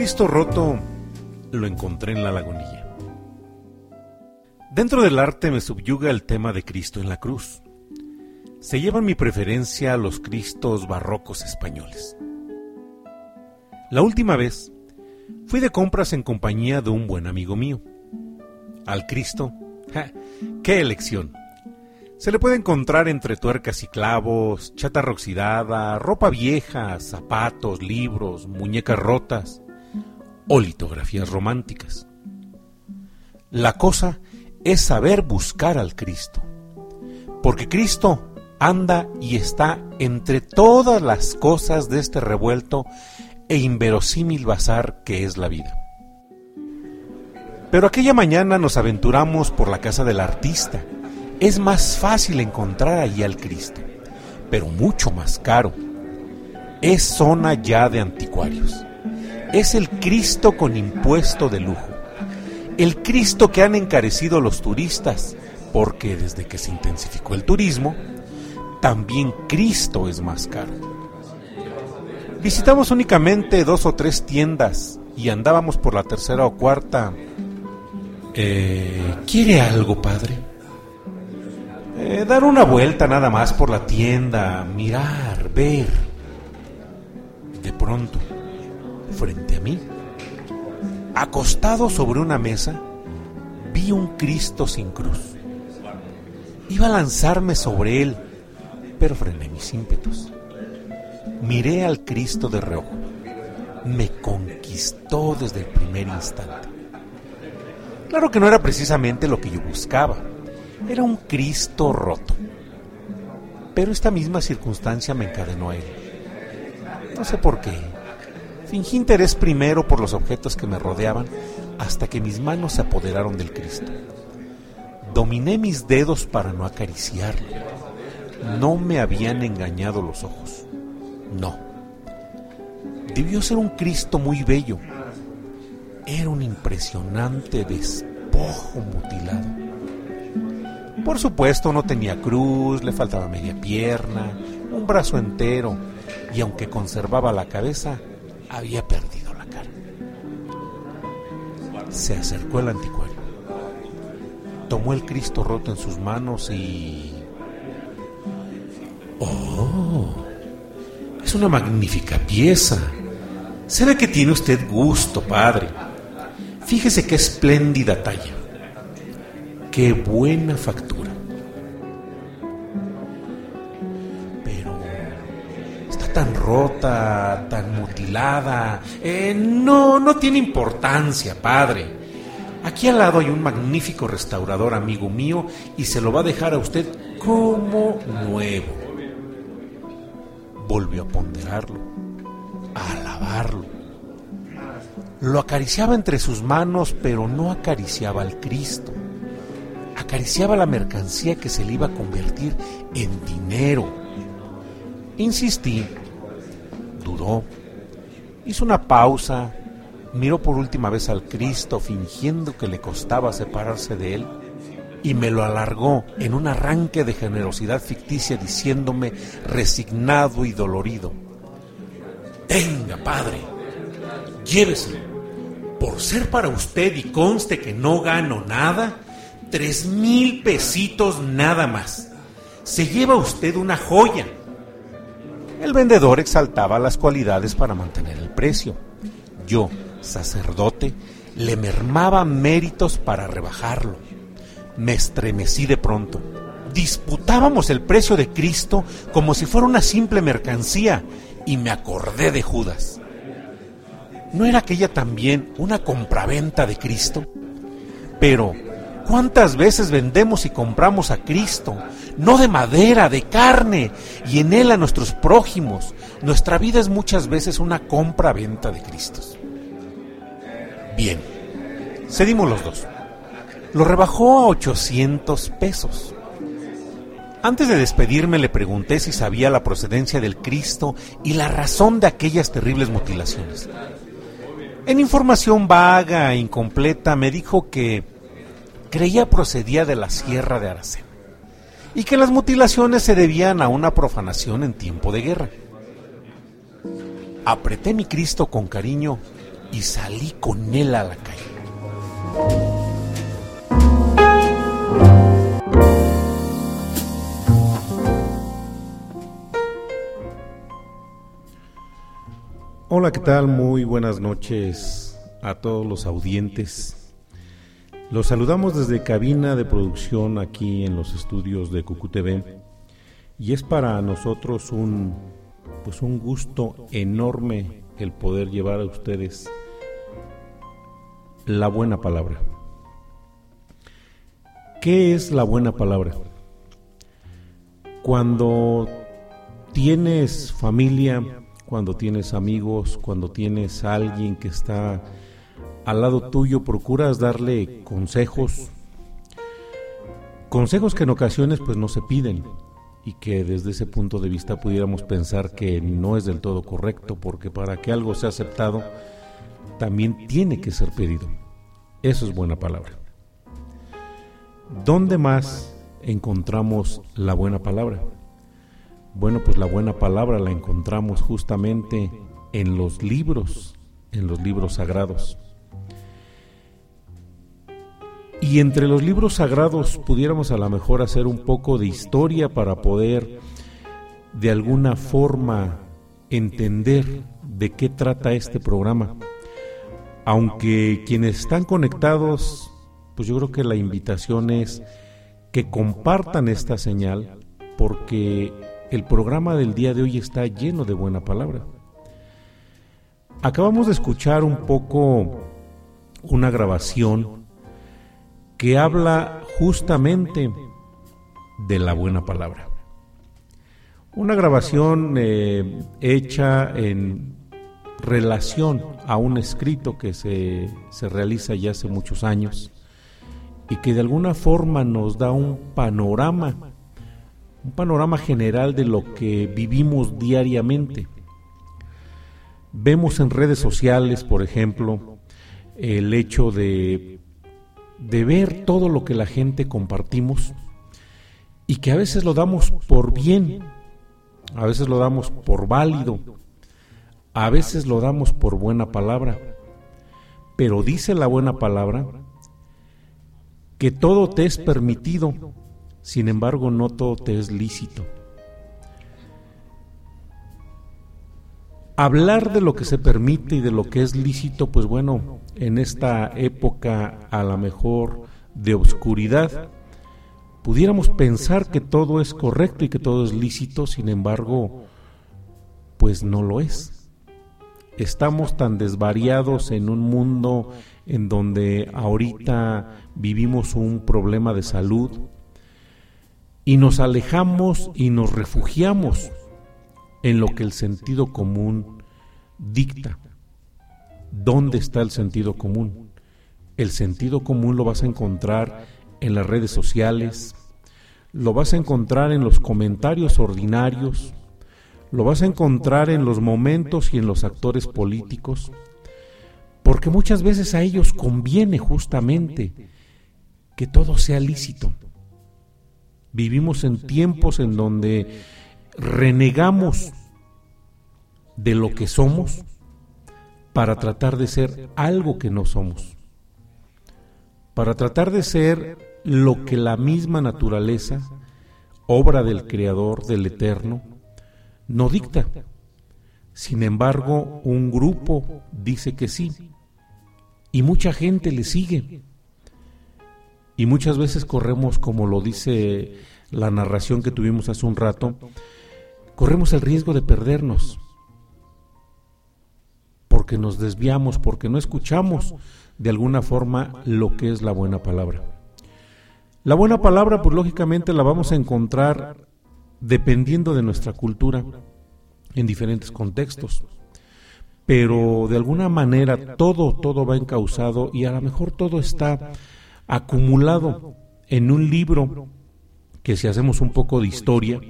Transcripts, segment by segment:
Cristo roto lo encontré en la lagunilla. Dentro del arte me subyuga el tema de Cristo en la cruz. Se llevan mi preferencia los Cristos barrocos españoles. La última vez fui de compras en compañía de un buen amigo mío. Al Cristo, ¡qué elección! Se le puede encontrar entre tuercas y clavos, chatarra oxidada, ropa vieja, zapatos, libros, muñecas rotas o litografías románticas. La cosa es saber buscar al Cristo, porque Cristo anda y está entre todas las cosas de este revuelto e inverosímil bazar que es la vida. Pero aquella mañana nos aventuramos por la casa del artista. Es más fácil encontrar allí al Cristo, pero mucho más caro. Es zona ya de anticuarios. Es el Cristo con impuesto de lujo. El Cristo que han encarecido los turistas, porque desde que se intensificó el turismo, también Cristo es más caro. Visitamos únicamente dos o tres tiendas y andábamos por la tercera o cuarta. Eh, ¿Quiere algo, padre? Eh, dar una vuelta nada más por la tienda, mirar, ver. De pronto, frente a mí, acostado sobre una mesa, vi un Cristo sin cruz. Iba a lanzarme sobre él, pero frené mis ímpetus. Miré al Cristo de reojo. Me conquistó desde el primer instante. Claro que no era precisamente lo que yo buscaba. Era un Cristo roto. Pero esta misma circunstancia me encadenó a él. No sé por qué. Fingí interés primero por los objetos que me rodeaban hasta que mis manos se apoderaron del Cristo. Dominé mis dedos para no acariciarlo. No me habían engañado los ojos. No. Debió ser un Cristo muy bello. Era un impresionante despojo mutilado. Por supuesto no tenía cruz, le faltaba media pierna, un brazo entero, y aunque conservaba la cabeza, había perdido la cara. Se acercó el anticuario. Tomó el Cristo roto en sus manos y... ¡Oh! Es una magnífica pieza. ¿Será que tiene usted gusto, padre? Fíjese qué espléndida talla. Qué buena factura. Rota, tan mutilada. Eh, no, no tiene importancia, padre. Aquí al lado hay un magnífico restaurador amigo mío y se lo va a dejar a usted como nuevo volvió a ponderarlo, a alabarlo. Lo acariciaba entre sus manos, pero no acariciaba al Cristo. Acariciaba la mercancía que se le iba a convertir en dinero. Insistí, dudó, hizo una pausa, miró por última vez al Cristo fingiendo que le costaba separarse de él y me lo alargó en un arranque de generosidad ficticia diciéndome resignado y dolorido, Tenga, padre, lléveselo. Por ser para usted y conste que no gano nada, tres mil pesitos nada más. Se lleva usted una joya. El vendedor exaltaba las cualidades para mantener el precio. Yo, sacerdote, le mermaba méritos para rebajarlo me estremecí de pronto. Disputábamos el precio de Cristo como si fuera una simple mercancía y me acordé de Judas. ¿No era aquella también una compraventa de Cristo? Pero, ¿cuántas veces vendemos y compramos a Cristo? No de madera, de carne, y en Él a nuestros prójimos. Nuestra vida es muchas veces una compra-venta de Cristos. Bien, cedimos los dos lo rebajó a 800 pesos. Antes de despedirme le pregunté si sabía la procedencia del Cristo y la razón de aquellas terribles mutilaciones. En información vaga e incompleta me dijo que creía procedía de la sierra de Aracena y que las mutilaciones se debían a una profanación en tiempo de guerra. Apreté mi Cristo con cariño y salí con él a la calle. Hola, ¿qué tal? Muy buenas noches a todos los audientes. Los saludamos desde cabina de producción aquí en los estudios de Cucu TV y es para nosotros un pues un gusto enorme el poder llevar a ustedes la buena palabra. ¿Qué es la buena palabra? Cuando tienes familia, cuando tienes amigos, cuando tienes a alguien que está al lado tuyo, procuras darle consejos, consejos que en ocasiones pues no se piden y que desde ese punto de vista pudiéramos pensar que no es del todo correcto, porque para que algo sea aceptado también tiene que ser pedido. Eso es buena palabra. ¿Dónde más encontramos la buena palabra? Bueno, pues la buena palabra la encontramos justamente en los libros, en los libros sagrados. Y entre los libros sagrados pudiéramos a lo mejor hacer un poco de historia para poder de alguna forma entender de qué trata este programa. Aunque quienes están conectados, pues yo creo que la invitación es que compartan esta señal porque el programa del día de hoy está lleno de buena palabra. Acabamos de escuchar un poco una grabación que habla justamente de la buena palabra. Una grabación eh, hecha en relación a un escrito que se, se realiza ya hace muchos años y que de alguna forma nos da un panorama un panorama general de lo que vivimos diariamente. Vemos en redes sociales, por ejemplo, el hecho de, de ver todo lo que la gente compartimos y que a veces lo damos por bien, a veces lo damos por válido, a veces lo damos por buena palabra. Pero dice la buena palabra que todo te es permitido, sin embargo, no todo te es lícito. Hablar de lo que se permite y de lo que es lícito, pues bueno, en esta época a la mejor de oscuridad, pudiéramos pensar que todo es correcto y que todo es lícito, sin embargo, pues no lo es. Estamos tan desvariados en un mundo en donde ahorita vivimos un problema de salud, y nos alejamos y nos refugiamos en lo que el sentido común dicta. ¿Dónde está el sentido común? El sentido común lo vas a encontrar en las redes sociales, lo vas a encontrar en los comentarios ordinarios, lo vas a encontrar en los momentos y en los actores políticos, porque muchas veces a ellos conviene justamente que todo sea lícito Vivimos en tiempos en donde renegamos de lo que somos para tratar de ser algo que no somos, para tratar de ser lo que la misma naturaleza, obra del Creador, del Eterno, no dicta. Sin embargo, un grupo dice que sí y mucha gente le sigue. Y muchas veces corremos, como lo dice la narración que tuvimos hace un rato, corremos el riesgo de perdernos, porque nos desviamos, porque no escuchamos de alguna forma lo que es la buena palabra. La buena palabra, pues lógicamente la vamos a encontrar dependiendo de nuestra cultura en diferentes contextos. Pero de alguna manera todo, todo va encausado y a lo mejor todo está acumulado en un libro que si hacemos un poco de historia,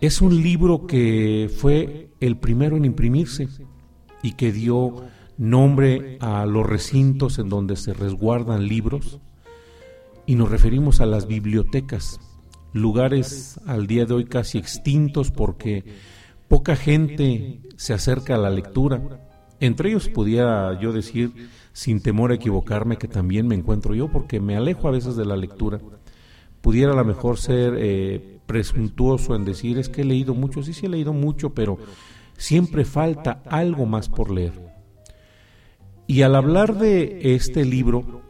es un libro que fue el primero en imprimirse y que dio nombre a los recintos en donde se resguardan libros y nos referimos a las bibliotecas, lugares al día de hoy casi extintos porque poca gente se acerca a la lectura Entre ellos pudiera yo decir, sin temor a equivocarme, que también me encuentro yo, porque me alejo a veces de la lectura. Pudiera a lo mejor ser eh, presuntuoso en decir, es que he leído mucho, sí, sí he leído mucho, pero siempre falta algo más por leer. Y al hablar de este libro,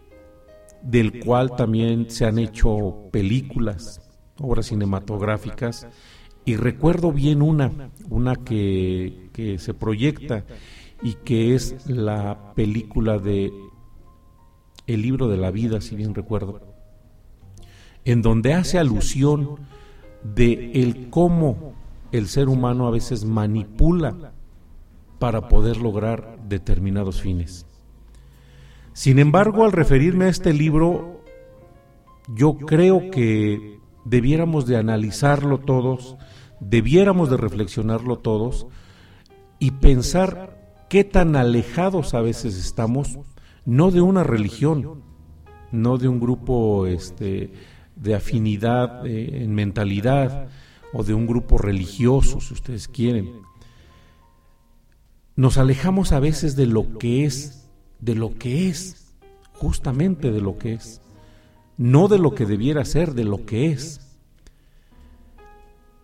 del cual también se han hecho películas, obras cinematográficas, y recuerdo bien una, una que, que se proyecta y que es la película de El libro de la vida, si bien recuerdo, en donde hace alusión de el cómo el ser humano a veces manipula para poder lograr determinados fines. Sin embargo, al referirme a este libro, yo creo que debiéramos de analizarlo todos, debiéramos de reflexionarlo todos y pensar qué tan alejados a veces estamos, no de una religión, no de un grupo este, de afinidad eh, en mentalidad o de un grupo religioso, si ustedes quieren. Nos alejamos a veces de lo que es, de lo que es, justamente de lo que es, no de lo que debiera ser, de lo que es.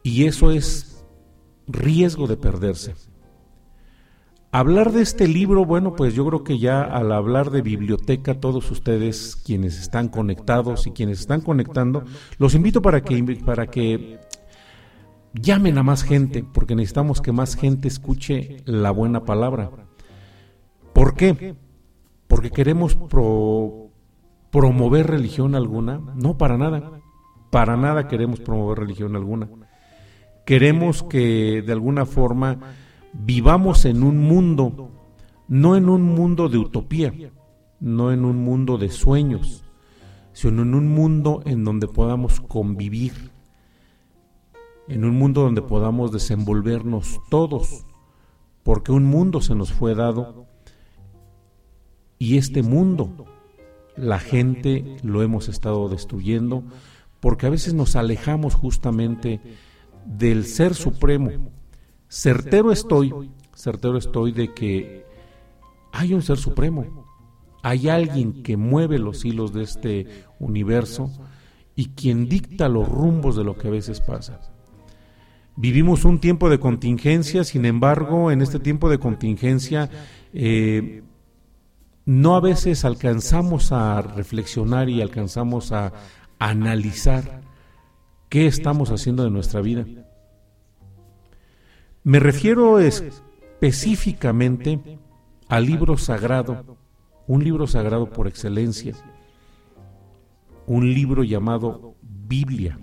Y eso es riesgo de perderse. Hablar de este libro, bueno, pues yo creo que ya al hablar de biblioteca, todos ustedes quienes están conectados y quienes están conectando, los invito para que, para que llamen a más gente, porque necesitamos que más gente escuche la buena palabra. ¿Por qué? Porque queremos promover religión alguna. No, para nada. Para nada queremos promover religión alguna. Queremos que de alguna forma vivamos en un mundo, no en un mundo de utopía, no en un mundo de sueños, sino en un mundo en donde podamos convivir, en un mundo donde podamos desenvolvernos todos, porque un mundo se nos fue dado y este mundo, la gente lo hemos estado destruyendo, porque a veces nos alejamos justamente del Ser Supremo, Certero estoy, certero estoy de que hay un ser supremo, hay alguien que mueve los hilos de este universo y quien dicta los rumbos de lo que a veces pasa. Vivimos un tiempo de contingencia, sin embargo, en este tiempo de contingencia eh, no a veces alcanzamos a reflexionar y alcanzamos a analizar qué estamos haciendo de nuestra vida. Me refiero específicamente al libro sagrado, un libro sagrado por excelencia, un libro llamado Biblia.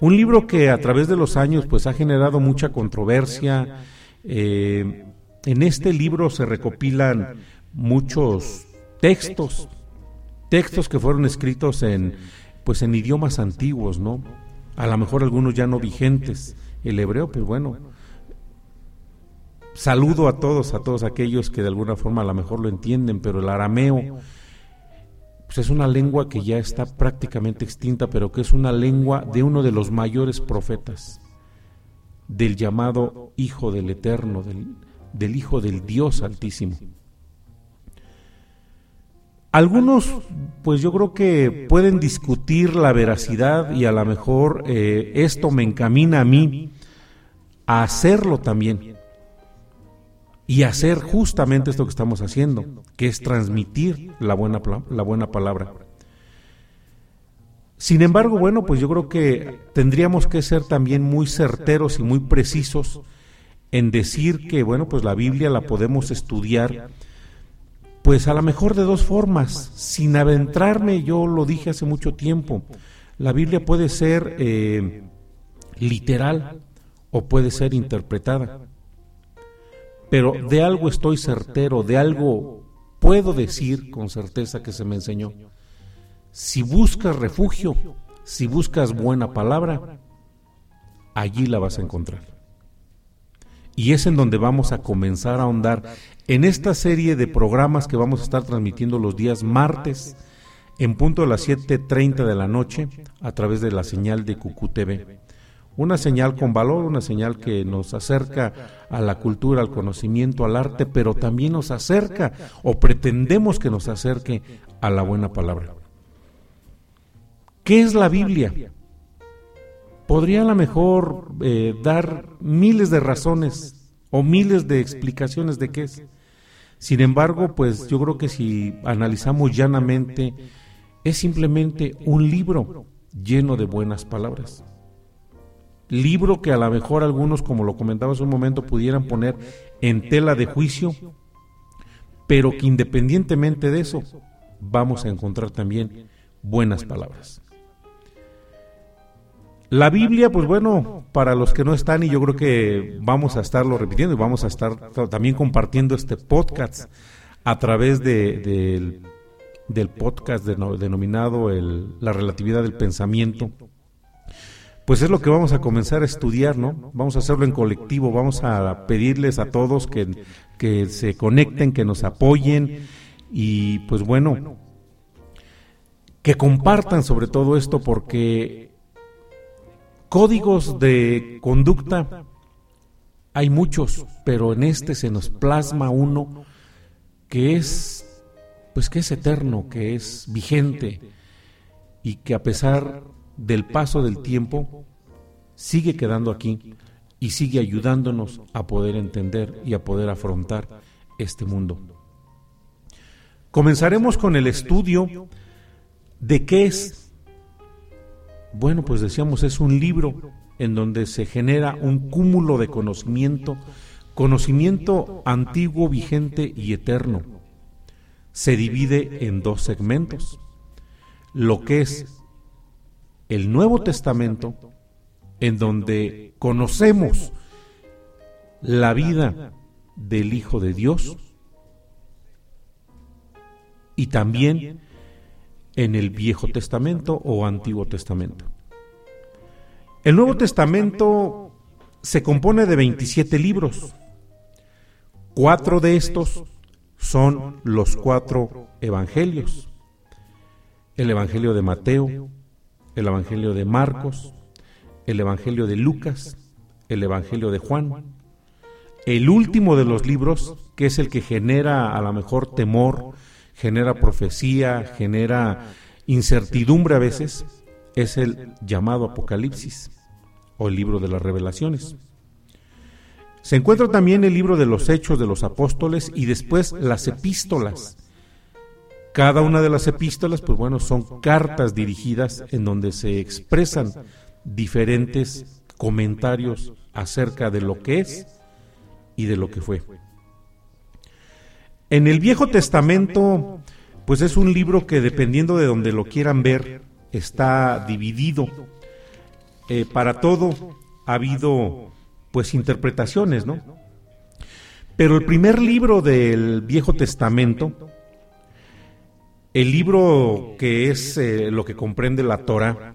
Un libro que a través de los años pues ha generado mucha controversia. Eh, en este libro se recopilan muchos textos, textos que fueron escritos en pues en idiomas antiguos, ¿no? A lo mejor algunos ya no vigentes, el hebreo, pues bueno, saludo a todos, a todos aquellos que de alguna forma a lo mejor lo entienden, pero el arameo, pues es una lengua que ya está prácticamente extinta, pero que es una lengua de uno de los mayores profetas, del llamado Hijo del Eterno, del, del Hijo del Dios Altísimo. Algunos, pues yo creo que pueden discutir la veracidad y a lo mejor eh, esto me encamina a mí a hacerlo también y hacer justamente esto que estamos haciendo, que es transmitir la buena, la buena palabra. Sin embargo, bueno, pues yo creo que tendríamos que ser también muy certeros y muy precisos en decir que, bueno, pues la Biblia la podemos estudiar pues a lo mejor de dos formas, sin adentrarme, yo lo dije hace mucho tiempo, la Biblia puede ser eh, literal o puede ser interpretada. Pero de algo estoy certero, de algo puedo decir con certeza que se me enseñó. Si buscas refugio, si buscas buena palabra, allí la vas a encontrar. Y es en donde vamos a comenzar a ahondar en esta serie de programas que vamos a estar transmitiendo los días martes en punto de las 7.30 de la noche a través de la señal de Cucú TV. una señal con valor, una señal que nos acerca a la cultura, al conocimiento, al arte, pero también nos acerca o pretendemos que nos acerque a la buena palabra. ¿Qué es la Biblia? Podría a lo mejor eh, dar miles de razones o miles de explicaciones de qué es. Sin embargo, pues yo creo que si analizamos llanamente, es simplemente un libro lleno de buenas palabras. Libro que a lo mejor algunos, como lo comentaba hace un momento, pudieran poner en tela de juicio, pero que independientemente de eso, vamos a encontrar también buenas palabras. La Biblia, pues bueno, para los que no están, y yo creo que vamos a estarlo repitiendo y vamos a estar también compartiendo este podcast a través de, del, podcast denominado La relatividad del pensamiento. Pues es lo que vamos a comenzar a estudiar, ¿no? Vamos a hacerlo en colectivo, vamos a pedirles a todos que, que se conecten, que nos apoyen y pues bueno, que compartan sobre todo esto porque Códigos de conducta hay muchos, pero en este se nos plasma uno que es pues que es eterno, que es vigente y que a pesar del paso del tiempo sigue quedando aquí y sigue ayudándonos a poder entender y a poder afrontar este mundo. Comenzaremos con el estudio de qué es bueno, pues decíamos, es un libro en donde se genera un cúmulo de conocimiento, conocimiento antiguo, vigente y eterno. Se divide en dos segmentos. Lo que es el Nuevo Testamento, en donde conocemos la vida del Hijo de Dios, y también en el Viejo Testamento o Antiguo Testamento. El Nuevo Testamento se compone de 27 libros. Cuatro de estos son los cuatro evangelios. El Evangelio de Mateo, el Evangelio de Marcos, el Evangelio de Lucas, el Evangelio de Juan. El último de los libros, que es el que genera a lo mejor temor, genera profecía, genera incertidumbre a veces, es el llamado Apocalipsis o el libro de las revelaciones. Se encuentra también el libro de los hechos de los apóstoles y después las epístolas. Cada una de las epístolas, pues bueno, son cartas dirigidas en donde se expresan diferentes comentarios acerca de lo que es y de lo que fue. En el Viejo Testamento, pues es un libro que dependiendo de donde lo quieran ver, está dividido. Eh, para todo ha habido pues interpretaciones, ¿no? Pero el primer libro del Viejo Testamento, el libro que es eh, lo que comprende la Torah,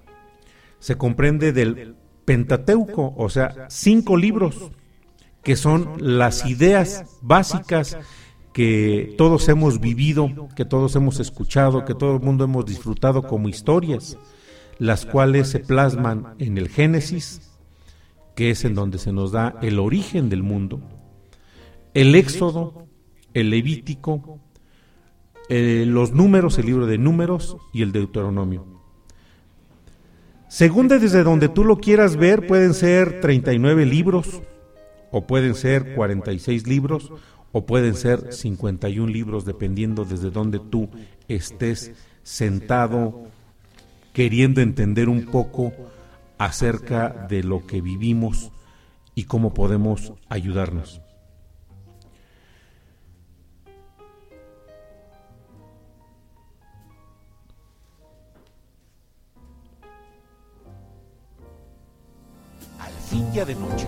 se comprende del Pentateuco, o sea, cinco libros que son las ideas básicas que todos hemos vivido, que todos hemos escuchado, que todo el mundo hemos disfrutado como historias, las cuales se plasman en el Génesis, que es en donde se nos da el origen del mundo, el Éxodo, el Levítico, eh, los números, el libro de números y el Deuteronomio. Según desde donde tú lo quieras ver, pueden ser 39 libros, o pueden ser 46 libros, o pueden ser 51 libros dependiendo desde donde tú estés sentado queriendo entender un poco acerca de lo que vivimos y cómo podemos ayudarnos. Al fin ya de noche,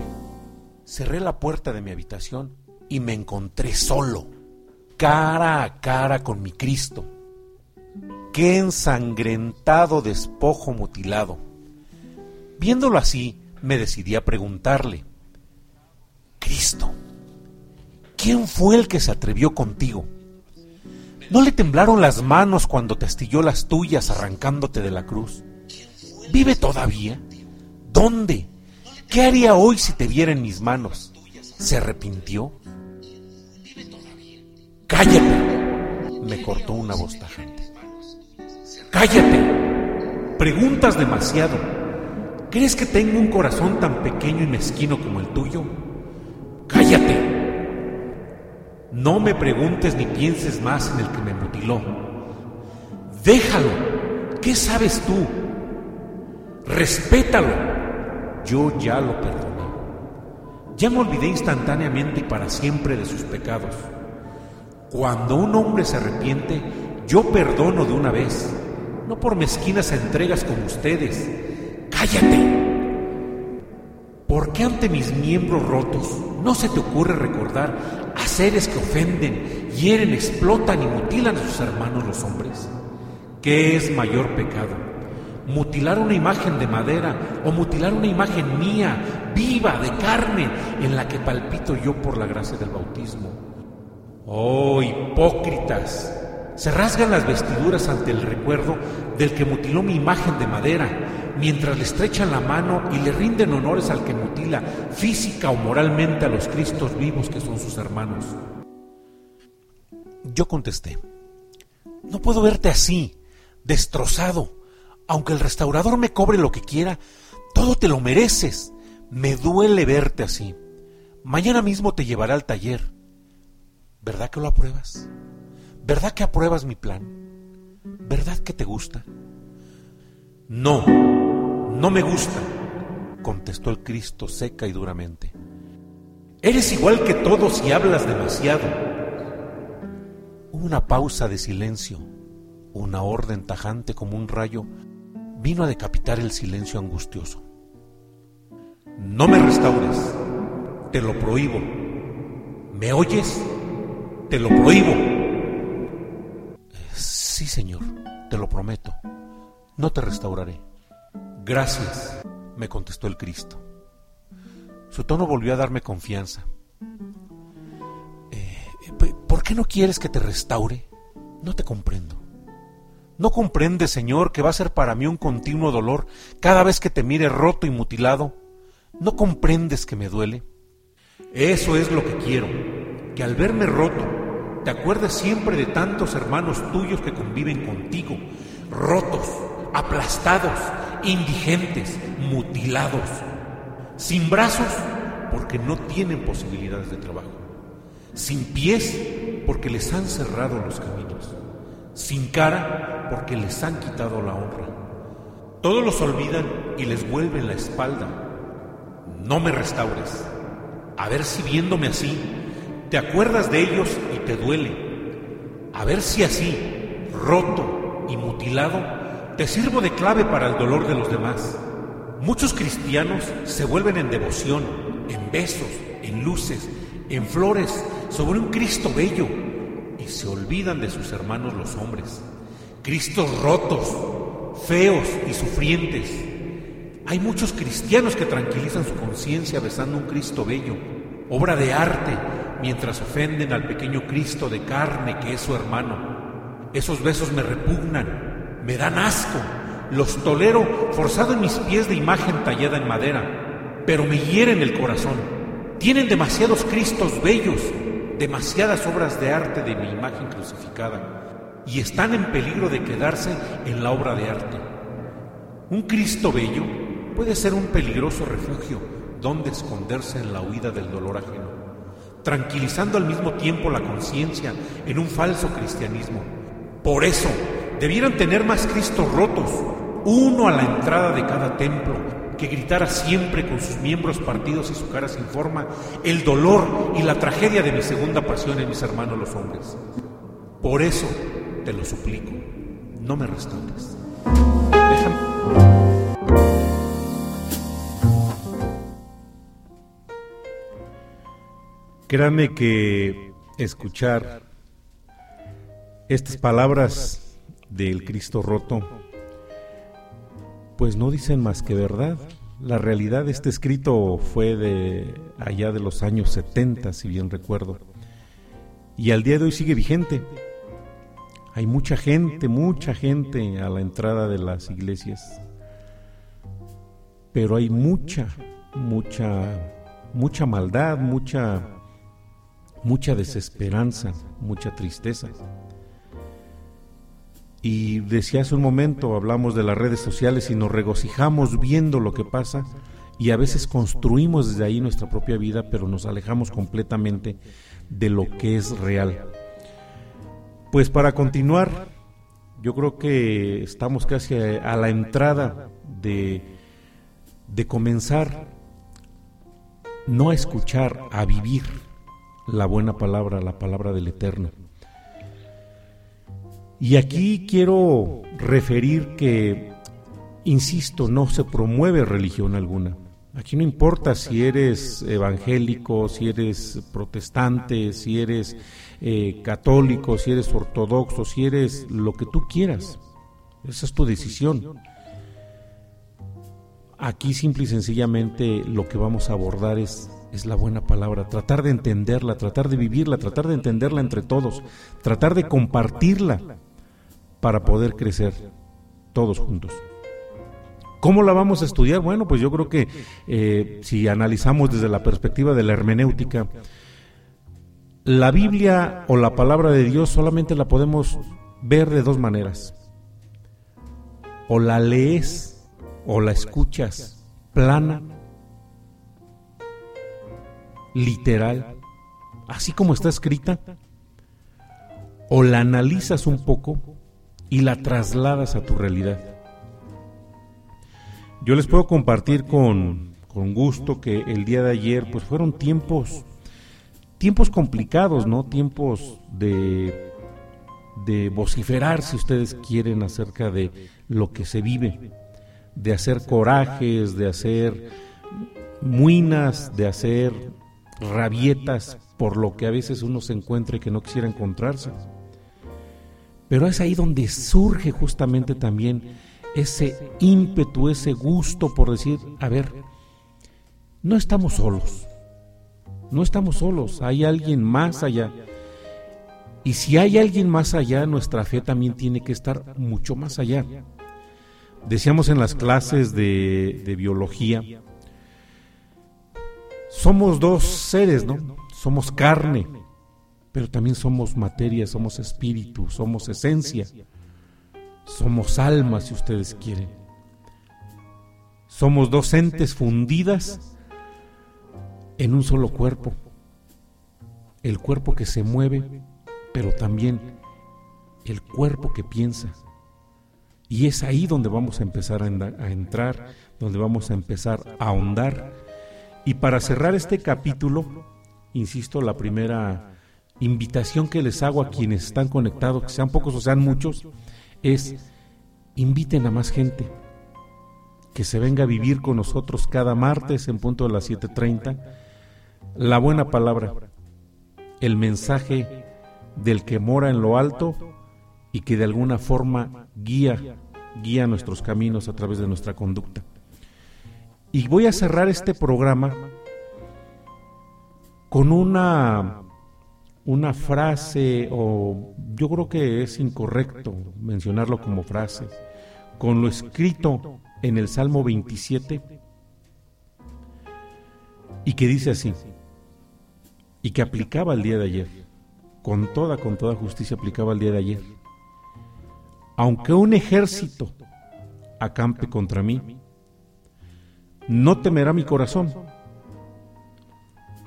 cerré la puerta de mi habitación y me encontré solo, cara a cara con mi Cristo. Qué ensangrentado despojo mutilado. Viéndolo así, me decidí a preguntarle, Cristo, ¿quién fue el que se atrevió contigo? ¿No le temblaron las manos cuando te astilló las tuyas arrancándote de la cruz? ¿Vive todavía? ¿Dónde? ¿Qué haría hoy si te viera en mis manos? ¿Se arrepintió? Cállate, me cortó una voz tajante. Cállate, preguntas demasiado. ¿Crees que tengo un corazón tan pequeño y mezquino como el tuyo? Cállate. No me preguntes ni pienses más en el que me mutiló. Déjalo. ¿Qué sabes tú? Respétalo. Yo ya lo perdoné. Ya me olvidé instantáneamente y para siempre de sus pecados. Cuando un hombre se arrepiente, yo perdono de una vez, no por mezquinas entregas como ustedes. Cállate. ¿Por qué ante mis miembros rotos no se te ocurre recordar a seres que ofenden, hieren, explotan y mutilan a sus hermanos los hombres? ¿Qué es mayor pecado? ¿Mutilar una imagen de madera o mutilar una imagen mía, viva, de carne, en la que palpito yo por la gracia del bautismo? Oh, hipócritas, se rasgan las vestiduras ante el recuerdo del que mutiló mi imagen de madera, mientras le estrechan la mano y le rinden honores al que mutila física o moralmente a los Cristos vivos que son sus hermanos. Yo contesté, no puedo verte así, destrozado. Aunque el restaurador me cobre lo que quiera, todo te lo mereces. Me duele verte así. Mañana mismo te llevaré al taller. ¿Verdad que lo apruebas? ¿Verdad que apruebas mi plan? ¿Verdad que te gusta? No, no me gusta, contestó el Cristo seca y duramente. Eres igual que todos y hablas demasiado. Hubo una pausa de silencio, una orden tajante como un rayo vino a decapitar el silencio angustioso. No me restaures, te lo prohíbo. ¿Me oyes? Te lo prohíbo. Sí, Señor, te lo prometo. No te restauraré. Gracias, me contestó el Cristo. Su tono volvió a darme confianza. Eh, ¿Por qué no quieres que te restaure? No te comprendo. ¿No comprendes, Señor, que va a ser para mí un continuo dolor cada vez que te mire roto y mutilado? ¿No comprendes que me duele? Eso es lo que quiero, que al verme roto, te acuerdes siempre de tantos hermanos tuyos que conviven contigo, rotos, aplastados, indigentes, mutilados, sin brazos porque no tienen posibilidades de trabajo, sin pies porque les han cerrado los caminos, sin cara porque les han quitado la honra. Todos los olvidan y les vuelven la espalda. No me restaures. A ver si viéndome así te acuerdas de ellos y te duele. A ver si así, roto y mutilado, te sirvo de clave para el dolor de los demás. Muchos cristianos se vuelven en devoción, en besos, en luces, en flores, sobre un Cristo bello y se olvidan de sus hermanos los hombres. Cristos rotos, feos y sufrientes. Hay muchos cristianos que tranquilizan su conciencia besando un Cristo bello, obra de arte mientras ofenden al pequeño Cristo de carne que es su hermano. Esos besos me repugnan, me dan asco, los tolero forzado en mis pies de imagen tallada en madera, pero me hieren el corazón. Tienen demasiados Cristos bellos, demasiadas obras de arte de mi imagen crucificada, y están en peligro de quedarse en la obra de arte. Un Cristo bello puede ser un peligroso refugio donde esconderse en la huida del dolor ajeno tranquilizando al mismo tiempo la conciencia en un falso cristianismo. Por eso, debieran tener más Cristos rotos, uno a la entrada de cada templo, que gritara siempre con sus miembros partidos y su cara sin forma el dolor y la tragedia de mi segunda pasión en mis hermanos los hombres. Por eso te lo suplico, no me restaures. Créame que escuchar estas palabras del Cristo roto, pues no dicen más que verdad. La realidad de este escrito fue de allá de los años 70, si bien recuerdo, y al día de hoy sigue vigente. Hay mucha gente, mucha gente a la entrada de las iglesias, pero hay mucha, mucha, mucha maldad, mucha, mucha desesperanza, mucha tristeza. Y decía hace un momento, hablamos de las redes sociales y nos regocijamos viendo lo que pasa y a veces construimos desde ahí nuestra propia vida, pero nos alejamos completamente de lo que es real. Pues para continuar, yo creo que estamos casi a, la entrada de, de comenzar no a escuchar, a vivir la buena palabra, la palabra del Eterno. Y aquí quiero referir que, insisto, no se promueve religión alguna. Aquí no importa si eres evangélico, si eres protestante, si eres eh, católico, si eres ortodoxo, si eres lo que tú quieras. Esa es tu decisión. Aquí simple y sencillamente lo que vamos a abordar es, es la buena palabra, tratar de entenderla, tratar de vivirla, tratar de entenderla entre todos, tratar de compartirla para poder crecer todos juntos. ¿Cómo la vamos a estudiar? Bueno, pues yo creo que eh, si analizamos desde la perspectiva de la hermenéutica, la Biblia o la palabra de Dios solamente la podemos ver de dos maneras. O la lees o la escuchas plana, literal, así como está escrita, o la analizas un poco y la trasladas a tu realidad. Yo les puedo compartir con, gusto que el día de ayer pues fueron tiempos tiempos complicados, ¿no? Tiempos de de vociferar si ustedes quieren acerca de lo que se vive, de hacer corajes, de hacer muinas, de hacer rabietas por lo que a veces uno se encuentra y que no quisiera encontrarse. Pero es ahí donde surge justamente también ese ímpetu, ese gusto por decir, a ver, no estamos solos, no estamos solos, hay alguien más allá. Y si hay alguien más allá, nuestra fe también tiene que estar mucho más allá. Decíamos en las clases de, de biología, somos dos seres, ¿no? Somos carne, pero también somos materia, somos espíritu, somos esencia. Somos almas, si ustedes quieren. Somos dos entes fundidas en un solo cuerpo. El cuerpo que se mueve, pero también el cuerpo que piensa. Y es ahí donde vamos a empezar a, entrar, donde vamos a empezar a ahondar. Y para cerrar este capítulo, insisto, la primera invitación que les hago a quienes están conectados, que sean pocos o sean muchos, es inviten a más gente que se venga a vivir con nosotros cada martes en punto de las 7.30 la buena palabra, el mensaje del que mora en lo alto y que de alguna forma guía, guía nuestros caminos a través de nuestra conducta. Y voy a cerrar este programa con una una frase, o yo creo que es incorrecto mencionarlo como frase, con lo escrito en el Salmo 27, y que dice así, y que aplicaba el día de ayer, con toda, con toda justicia aplicaba el día de ayer. Aunque un ejército acampe contra mí, no temerá mi corazón,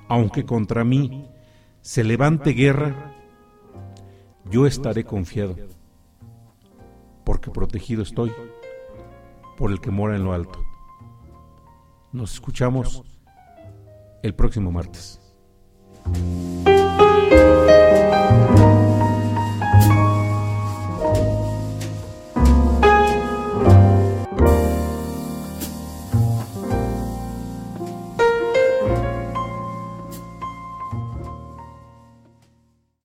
aunque contra mí se levante guerra, yo estaré confiado, porque protegido estoy por el que mora en lo alto. Nos escuchamos el próximo martes.